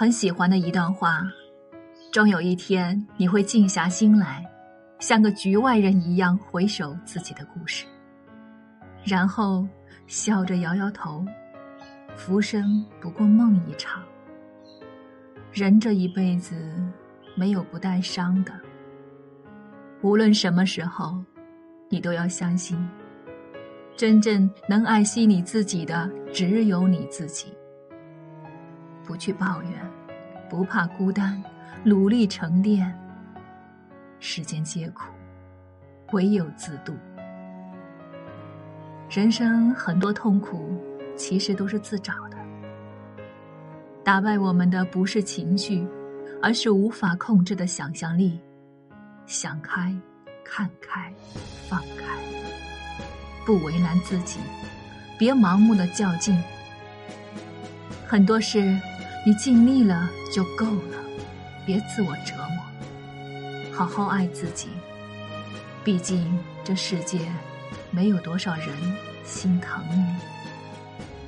很喜欢的一段话：终有一天，你会静下心来，像个局外人一样回首自己的故事，然后笑着摇摇头，浮生不过梦一场。人这一辈子，没有不带伤的。无论什么时候，你都要相信，真正能爱惜你自己的，只有你自己。不去抱怨，不怕孤单，努力沉淀。世间皆苦，唯有自渡。人生很多痛苦，其实都是自找的。打败我们的不是情绪，而是无法控制的想象力。想开，看开，放开，不为难自己，别盲目的较劲。很多事。你尽力了就够了，别自我折磨，好好爱自己。毕竟这世界没有多少人心疼你。